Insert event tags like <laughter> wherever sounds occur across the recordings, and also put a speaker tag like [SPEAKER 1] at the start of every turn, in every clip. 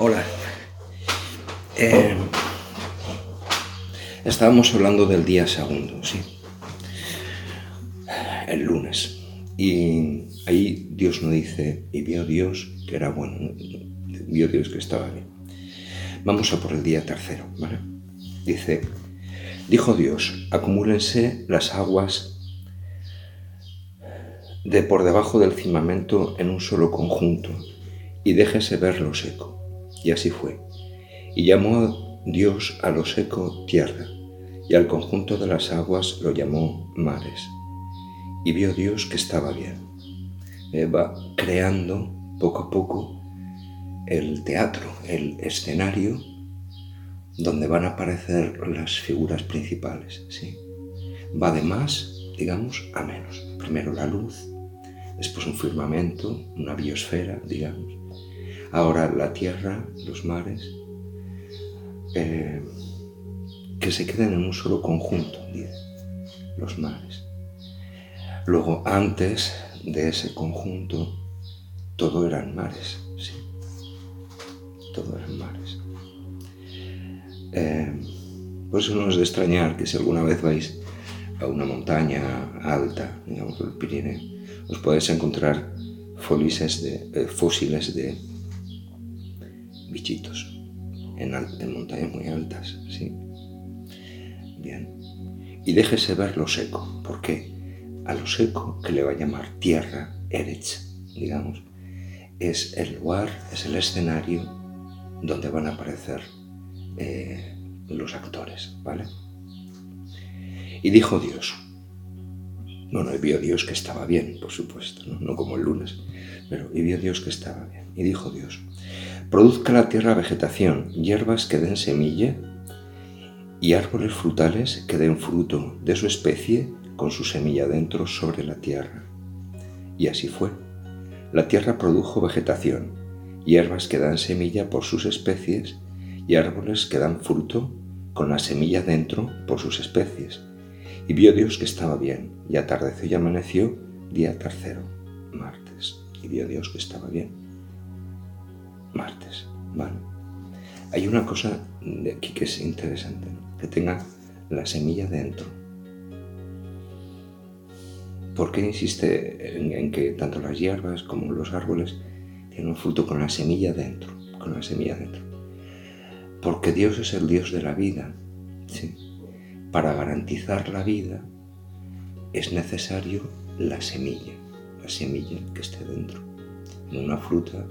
[SPEAKER 1] Hola. Eh, estábamos hablando del día segundo, ¿sí? El lunes. Y ahí Dios nos dice, y vio Dios que era bueno, vio Dios que estaba bien. Vamos a por el día tercero, ¿vale? Dice, dijo Dios, acumúlense las aguas de por debajo del cimamento en un solo conjunto, y déjese ver lo seco. Y así fue. Y llamó Dios a lo seco tierra, y al conjunto de las aguas lo llamó mares. Y vio Dios que estaba bien. Eh, va creando poco a poco el teatro, el escenario donde van a aparecer las figuras principales. ¿sí? Va de más, digamos, a menos. Primero la luz, después un firmamento, una biosfera, digamos. Ahora la tierra, los mares, eh, que se queden en un solo conjunto, dice, los mares. Luego, antes de ese conjunto, todo eran mares, sí. Todo eran mares. Eh, por eso no es de extrañar que si alguna vez vais a una montaña alta, digamos el Pirineo, os podéis encontrar eh, fósiles de bichitos en, montañas muy altas, ¿sí? Bien. Y déjese ver lo seco. ¿Por qué? A lo seco, que le va a llamar tierra, Eretz, digamos, es el lugar, es el escenario donde van a aparecer eh, los actores, ¿vale? Y dijo Dios, bueno, y vio Dios que estaba bien, por supuesto, ¿no? como el lunes, pero y vio Dios que estaba bien. Y dijo Dios, produzca la tierra vegetación, hierbas que den semilla y árboles frutales que den fruto de su especie con su semilla dentro sobre la tierra. Y así fue. La tierra produjo vegetación, hierbas que dan semilla por sus especies y árboles que dan fruto con la semilla dentro por sus especies y vio Dios que estaba bien, y atardeció y amaneció día tercero, martes. Y vio Dios que estaba bien. Martes, ¿vale? Hay una cosa de aquí que es interesante, que tenga la semilla dentro. ¿Por qué insiste en, en, que tanto las hierbas como los árboles tienen un fruto con la semilla dentro? Con la semilla dentro. Porque Dios es el Dios de la vida. ¿sí? para garantizar la vida es necesario la semilla, la semilla que esté dentro. En una fruta,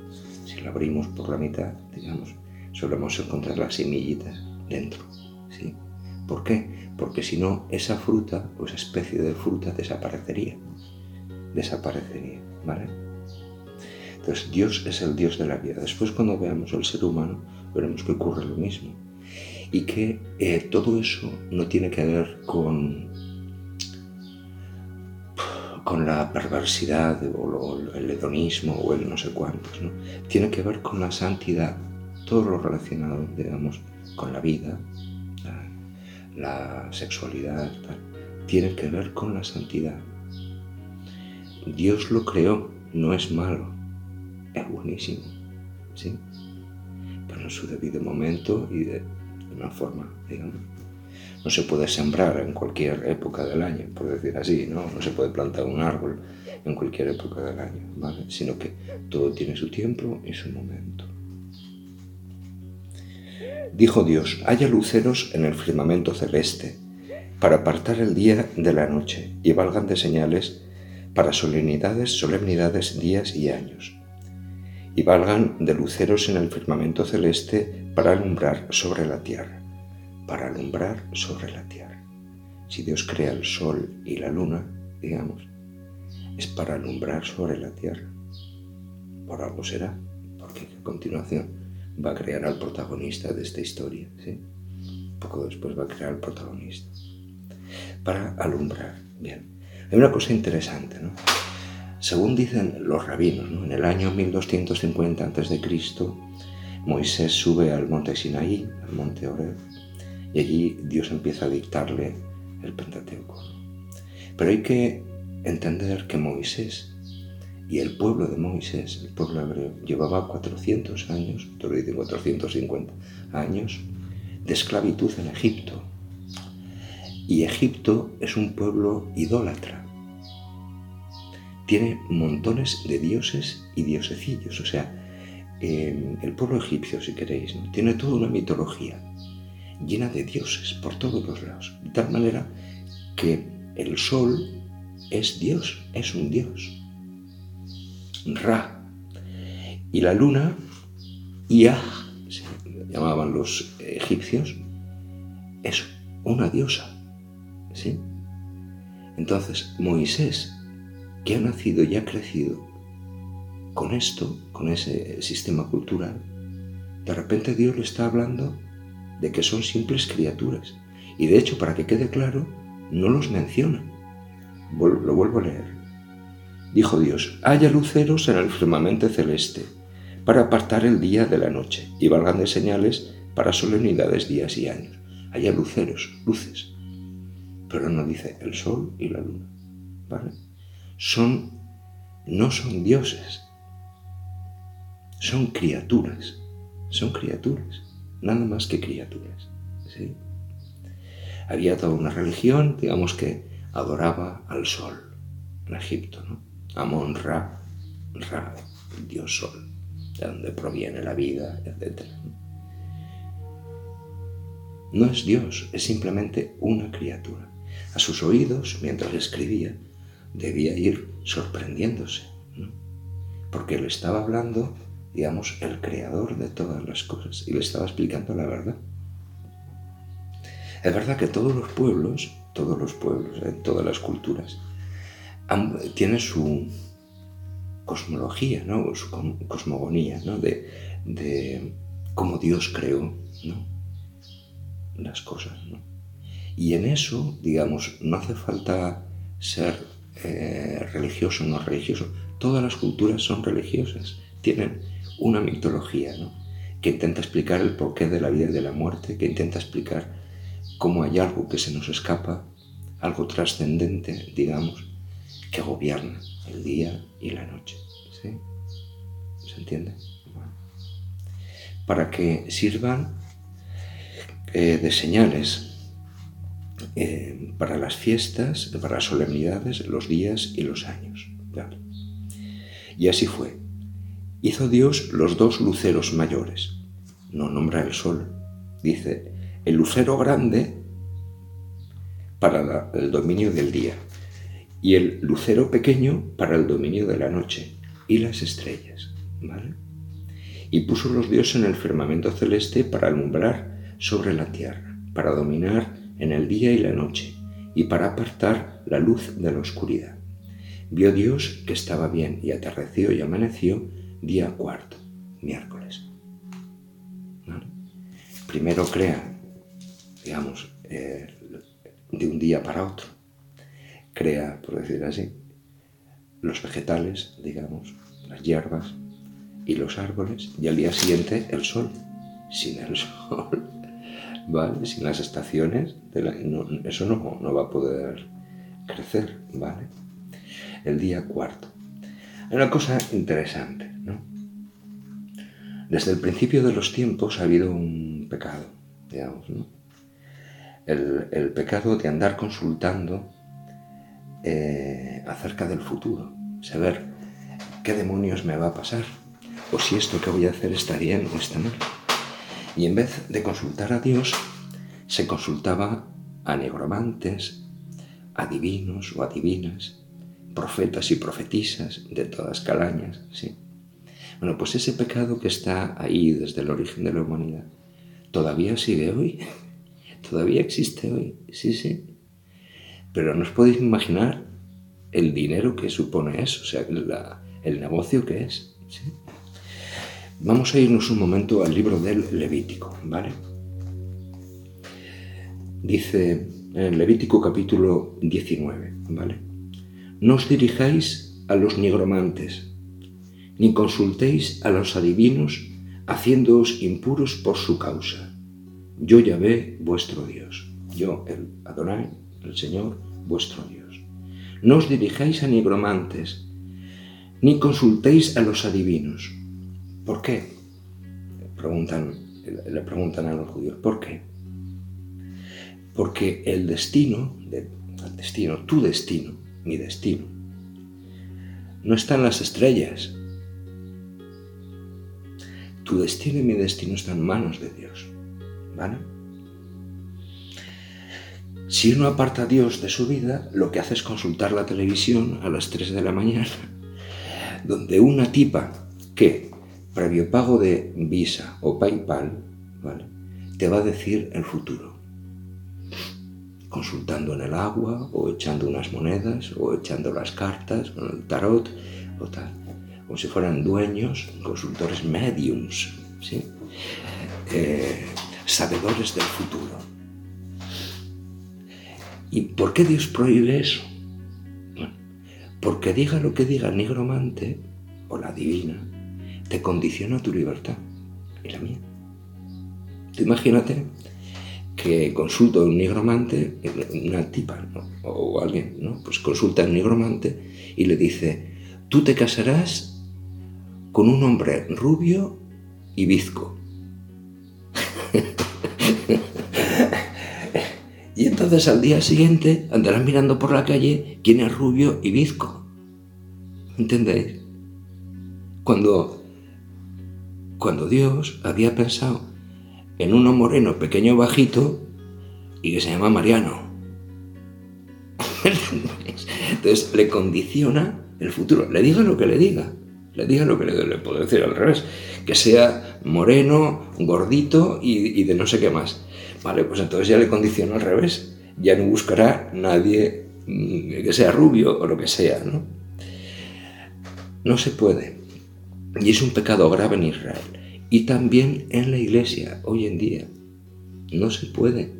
[SPEAKER 1] si la abrimos por la mitad, digamos, solemos encontrar la semillita dentro. ¿sí? ¿Por qué? Porque si no, esa fruta o esa especie de fruta desaparecería. Desaparecería, ¿vale? Entonces, Dios es el Dios de la vida. Después, cuando veamos al ser humano, veremos que ocurre lo mismo y que eh, todo eso no tiene que ver con, con la perversidad o el hedonismo o el no sé cuántos, ¿no? tiene que ver con la santidad, todo lo relacionado, digamos, con la vida, la, sexualidad, tiene que ver con la santidad. Dios lo creó, no es malo, es buenísimo, ¿sí? Pero en su debido momento y de, una forma, digamos. No se puede sembrar en cualquier época del año, por decir así, ¿no? No se puede plantar un árbol en cualquier época del año, ¿vale? Sino que todo tiene su tiempo y su momento. Dijo Dios, haya luceros en el firmamento celeste, para apartar el día de la noche, y valgan de señales para solemnidades, solemnidades, días y años y valgan de luceros en el firmamento celeste para alumbrar sobre la tierra, para alumbrar sobre la tierra. Si Dios crea el sol y la luna, digamos, es para alumbrar sobre la tierra. Por algo será, porque a continuación va a crear al protagonista de esta historia, ¿sí? Poco después va a crear al protagonista. Para alumbrar, bien. Hay una cosa interesante, ¿no? Según dicen los rabinos, en el año 1250 a.C., Moisés sube al monte Sinaí, al monte Oreb, y allí Dios empieza a dictarle el Pentateuco. Pero hay que entender que Moisés Y el pueblo de Moisés, el pueblo hebreo, llevaba 400 años, te lo dicen 450 años, de esclavitud en Egipto. Y Egipto es un pueblo idólatra. Tiene montones de dioses y diosecillos. O sea, eh, el pueblo egipcio, si queréis, tiene toda una mitología llena de dioses por todos los lados. De tal manera que el sol es Dios, es un Dios. Ra. Y la luna, Iah, se llamaban los egipcios, es una diosa. ¿sí? Entonces, Moisés, que ha nacido y ha crecido con esto, con ese sistema cultural, de repente Dios le está hablando de que son simples criaturas. Y de hecho, para que quede claro, no los menciona. Lo vuelvo a leer. Dijo Dios, haya luceros en el firmamento celeste, para apartar el día de la noche, y valgan de señales para solemnidades, días y años. Haya luceros, luces. Pero no dice el sol y la luna. ¿Vale? Son, no son dioses, son criaturas, son criaturas, nada más que criaturas. ¿sí? Había toda una religión, digamos que adoraba al sol en Egipto, ¿no? Amon Ra, Ra, Dios Sol, de donde proviene la vida, etc. No es Dios, es simplemente una criatura. A sus oídos, mientras escribía, debía ir sorprendiéndose, porque él estaba hablando digamos, el creador de todas las cosas y le estaba explicando la verdad. Es verdad que todos los pueblos, todos los pueblos, en todas las culturas, tienen su cosmología, ¿no? su cosmogonía, ¿no? de, de cómo Dios creó ¿no? las cosas. ¿no? Y en eso, digamos, no hace falta ser eh, religioso o no religioso. Todas las culturas son religiosas, tienen una mitología ¿no? que intenta explicar el porqué de la vida y de la muerte, que intenta explicar cómo hay algo que se nos escapa, algo trascendente, digamos, que gobierna el día y la noche. ¿sí? ¿Se entiende? Para que sirvan eh, de señales eh, para las fiestas, para las solemnidades, los días y los años. Y así fue. Hizo Dios los dos luceros mayores. No nombra el sol. Dice, el lucero grande para el dominio del día y el lucero pequeño para el dominio de la noche y las estrellas. ¿vale? Y puso los dioses en el firmamento celeste para alumbrar sobre la tierra, para dominar en el día y la noche y para apartar la luz de la oscuridad. Vio Dios que estaba bien y atardeció y amaneció día cuarto, miércoles. Primero crea, digamos, eh, de un día para otro, crea, por decir así, los vegetales, digamos, las hierbas y los árboles, y al día siguiente el sol. Sin el sol, <laughs> ¿vale? Sin las estaciones, eso no, no va a poder crecer, ¿vale? El día cuarto. Una cosa interesante, ¿no? Desde el principio de los tiempos ha habido un pecado, digamos, ¿no? el, pecado de andar consultando eh, acerca del futuro, saber qué demonios me va a pasar, o si esto que voy a hacer está bien o está mal. Y en vez de consultar a Dios, se consultaba a negromantes, adivinos o adivinas, profetas y profetisas de todas calañas, sí. Bueno, pues ese pecado que está ahí desde el origen de la humanidad, todavía sigue hoy, <laughs> todavía existe hoy, sí, sí. Pero no os podéis imaginar el dinero que supone eso, o sea, el negocio que es. Vamos a irnos un momento al libro del Levítico, ¿vale? Dice en Levítico capítulo 19, ¿vale? No os dirijáis a los nigromantes, ni consultéis a los adivinos, haciéndoos impuros por su causa. Yo ya ve vuestro Dios, yo el Adonai, el Señor, vuestro Dios. No os dirijáis a nigromantes, ni consultéis a los adivinos. ¿Por qué? Preguntan, le preguntan a los judíos, ¿por qué? Porque el destino, el destino, tu destino, mi destino, no está en las estrellas. Tu destino y mi destino están en manos de Dios. ¿Vale? Si uno aparta a Dios de su vida, lo que hace es consultar la televisión a las 3 de la mañana, <laughs> donde una tipa que, previo pago de Visa o PayPal, ¿vale? te va a decir el futuro. Consultando en el agua, o echando unas monedas, o echando las cartas con el tarot, o tal. Como si fueran dueños, consultores mediums. Eh, sabedores del futuro. ¿Y por qué Dios prohíbe eso? porque diga lo que diga el nigromante o la divina, te condiciona tu libertad y la mía. Imagínate que consulto a un nigromante, una tipa o alguien, ¿no? pues consulta a un nigromante y le dice, tú te casarás con un hombre rubio y bizco. Y entonces al día siguiente andarán mirando por la calle quién es rubio y bizco. ¿Entendéis? Cuando, cuando Dios había pensado en uno moreno, pequeño, bajito, y que se llama Mariano. <laughs> Entonces le condiciona el futuro. Le diga lo que le diga. Le diga lo que le, puedo decir al revés. Que sea moreno, gordito y, y de no sé qué más. Vale, pues entonces ya le condiciona al revés. Ya no buscará nadie mm, que sea rubio o lo que sea, ¿no? No se puede. Y es un pecado grave en Israel. Y también en la iglesia, hoy en día. No se puede.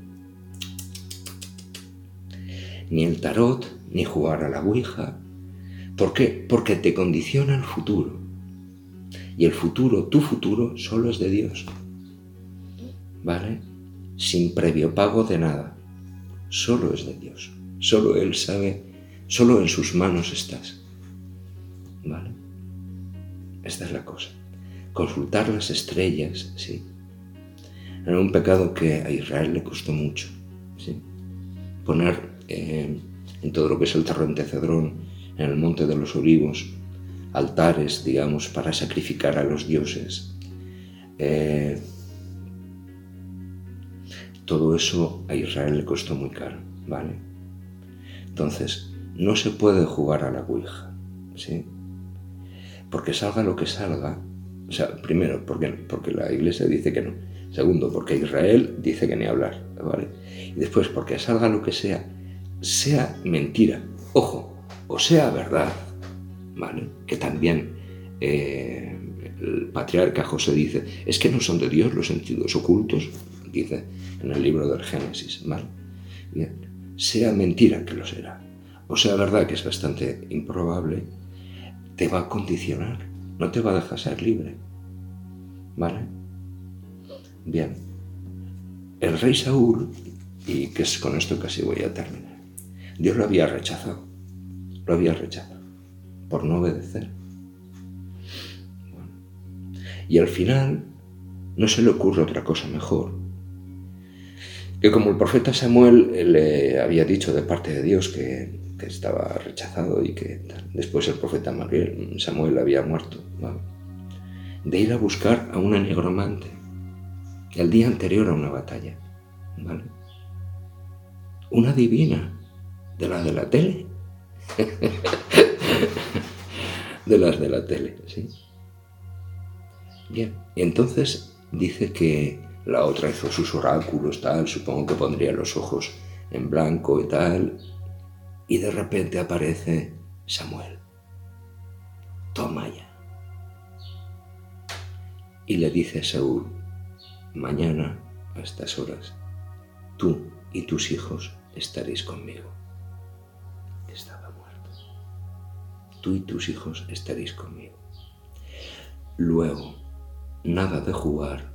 [SPEAKER 1] Ni el tarot, ni jugar a la Ouija. ¿Por qué? Porque te condiciona el futuro. Y el futuro, tu futuro, solo es de Dios. ¿Vale? sin previo pago de nada. Solo es de Dios. Solo Él sabe, solo en sus manos estás. ¿Vale? Esta es la cosa. Consultar las estrellas, sí. Era un pecado que a Israel le costó mucho. ¿sí? Poner eh, en todo lo que es el torrente Cedrón, en el monte de los olivos, altares, digamos, para sacrificar a los dioses. Eh, todo eso a Israel le costó muy caro, ¿vale? Entonces, no se puede jugar a la Ouija, ¿sí? Porque salga lo que salga, o sea, primero, porque, porque la iglesia dice que no. Segundo, porque Israel dice que ni hablar, ¿vale? Y después, porque salga lo que sea, sea mentira, ojo, o sea verdad, ¿vale? Que también eh, el patriarca José dice, es que no son de Dios los sentidos ocultos, dice en el libro del Génesis. ¿vale? Sea mentira que lo será, o sea verdad que es bastante improbable, te va a condicionar, no te va a dejar ser libre. ¿Vale? Bien. El rey Saúl, y que es con esto casi voy a terminar, Dios lo había rechazado, lo había rechazado por no obedecer. Y al final no se le ocurre otra cosa mejor que como el profeta Samuel le había dicho de parte de Dios que, estaba rechazado y que después el profeta Samuel había muerto, de ir a buscar a una negromante el día anterior a una batalla, ¿vale? Una divina, de la de la tele, <laughs> de las de la tele, ¿sí? Bien, y entonces dice que la otra hizo sus oráculos, tal, supongo que pondría los ojos en blanco y tal. Y de repente aparece Samuel. Toma ya. Y le dice a Saúl, mañana a estas horas, tú y tus hijos estaréis conmigo. Estaba. Tú y tus hijos estaréis conmigo. Luego, nada de jugar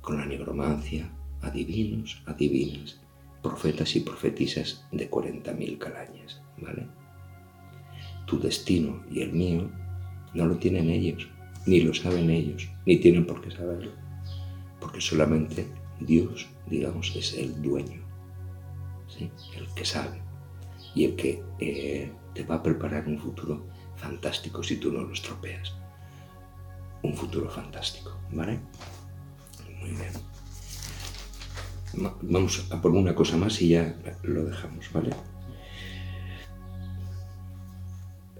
[SPEAKER 1] con la negromancia, adivinos, adivinas, profetas y profetisas de 40.000 calañas, ¿vale? Tu destino y el mío No lo tienen ellos, ni lo saben ellos, ni tienen por qué saberlo. Porque solamente Dios, digamos, es el dueño, ¿sí? el que sabe y el que eh, te va a preparar un futuro fantástico si tú no lo estropeas. Un futuro fantástico, ¿vale? Muy bien. Vamos a por una cosa más y ya lo dejamos, ¿vale?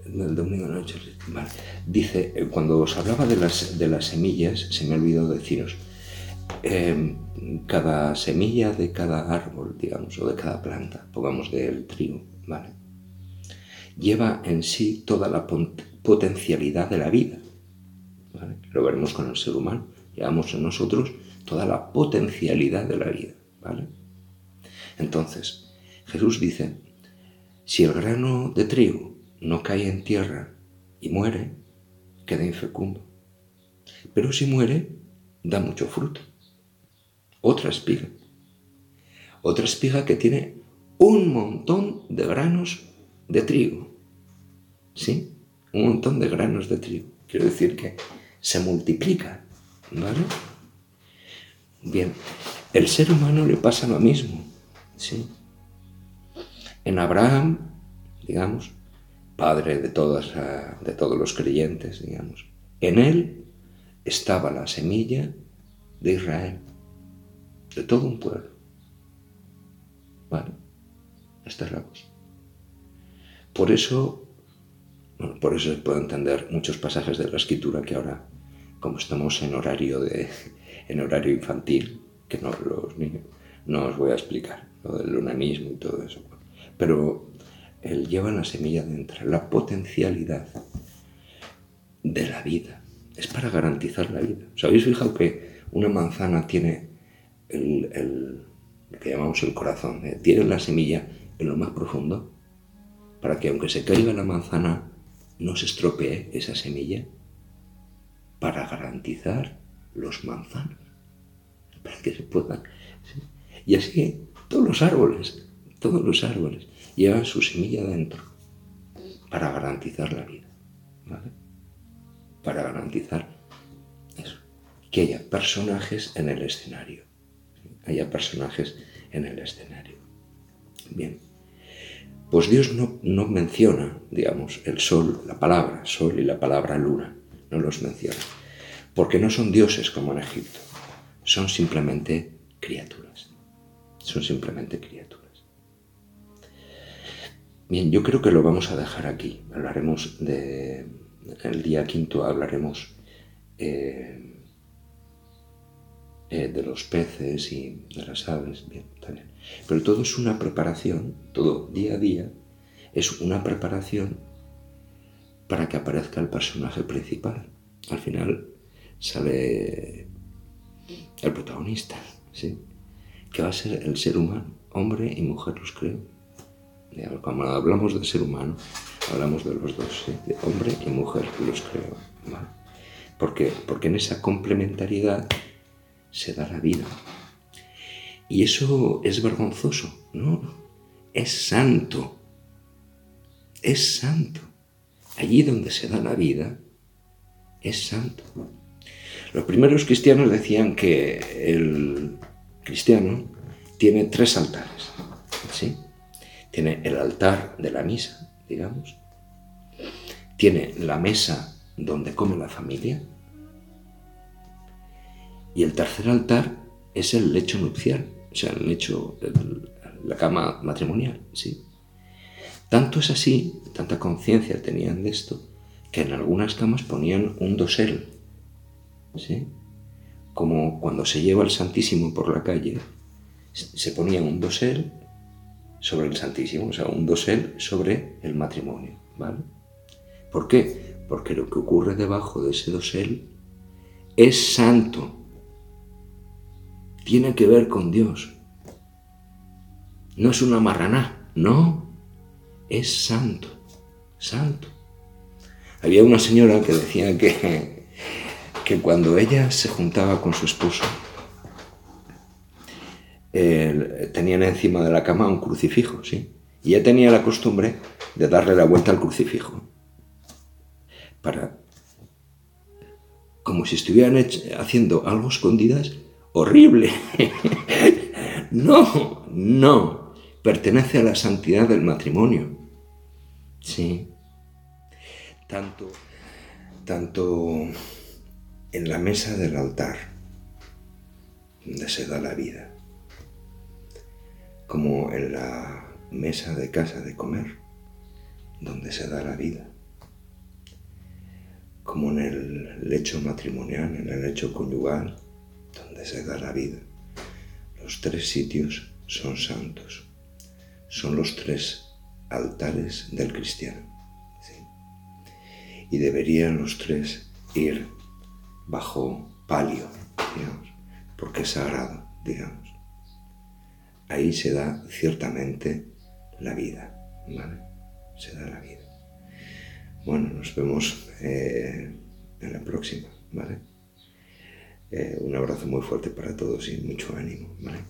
[SPEAKER 1] El domingo noche, vale. Dice, eh, cuando os hablaba de las, de las semillas, se me ha olvidado deciros, em, cada semilla de cada árbol, digamos, o de cada planta, pongamos del trigo, ¿vale? Lleva en sí toda la potencialidad de la vida. Lo veremos con el ser humano. Llevamos en nosotros toda la potencialidad de la vida. ¿vale? Entonces, Jesús dice, si el grano de trigo no cae en tierra y muere, queda infecundo. Pero si muere, da mucho fruto. Otra espiga. Otra espiga que tiene un montón de granos de trigo. ¿Sí? Un montón de granos de trigo. Quiero decir que se multiplica. ¿Vale? Bien, el ser humano le pasa lo mismo. ¿Sí? En Abraham, digamos, padre de, todas, de todos los creyentes, digamos, en él estaba la semilla de Israel, de todo un pueblo. ¿Vale? Esta es la cosa. Por eso, por eso se puede entender muchos pasajes de la escritura que ahora, como estamos en horario, de, <laughs> en horario infantil, que no, los niños, no os voy a explicar, lo del lunanismo y todo eso. Pero él lleva la semilla dentro, la potencialidad de la vida. Es para garantizar la vida. ¿Os habéis fijado que una manzana tiene el, lo que llamamos el corazón? Eh? Tiene la semilla en lo más profundo para que aunque se caiga la manzana, no se estropee esa semilla para garantizar los manzanos, para que se puedan. Y así todos los árboles, todos los árboles llevan su semilla dentro para garantizar la vida. Para garantizar eso, que haya personajes en el escenario, haya personajes en el escenario. Bien. Pues Dios no, no menciona, digamos, el sol, la palabra sol y la palabra luna, no los menciona, porque no son dioses como en Egipto, son simplemente criaturas, son simplemente criaturas. Bien, yo creo que lo vamos a dejar aquí. Hablaremos de. El día quinto hablaremos eh, eh, de los peces y de las aves. Bien, también. Pero todo es una preparación, todo día a día es una preparación para que aparezca el personaje principal. Al final sale el protagonista, ¿sí? que va a ser el ser humano, hombre y mujer los creo. Cuando hablamos del ser humano, hablamos de los dos, de hombre y mujer los creo. Porque, porque en esa complementariedad se da la vida. Y eso es vergonzoso, ¿no? Es santo. Es santo. Allí donde se da la vida, es santo. Los primeros cristianos decían que el cristiano tiene tres altares, ¿sí? Tiene el altar de la misa, digamos. Tiene la mesa donde come la familia. Y el tercer altar es el lecho nupcial, o sea, el lecho, la cama matrimonial, ¿sí? Tanto es así, tanta conciencia tenían de esto, que en algunas camas ponían un dosel, ¿sí? Como cuando se lleva el Santísimo por la calle, se ponía un dosel sobre el Santísimo, o sea, un dosel sobre el matrimonio, ¿vale? ¿Por qué? Porque lo que ocurre debajo de ese dosel es santo, tiene que ver con Dios. No es una marraná, no, es santo, santo. Había una señora que decía que, que cuando ella se juntaba con su esposo, tenían encima de la cama un crucifijo, ¿sí? Y ella tenía la costumbre de darle la vuelta al crucifijo para como si estuvieran haciendo algo escondidas, horrible. <laughs> no, no, pertenece a la santidad del matrimonio. Sí. Tanto, tanto en la mesa del altar, donde se da la vida, como en la mesa de casa de comer, donde se da la vida, como en el lecho matrimonial, en el lecho conyugal, donde se da la vida. Los tres sitios son santos, son los tres altares del cristiano. Y deberían los tres ir bajo palio, digamos, porque es sagrado, digamos. Ahí se da ciertamente la vida, ¿vale? Se da la vida. Bueno, nos vemos eh, en la próxima, ¿vale? Eh, un abrazo muy fuerte para todos y mucho ánimo, ¿vale?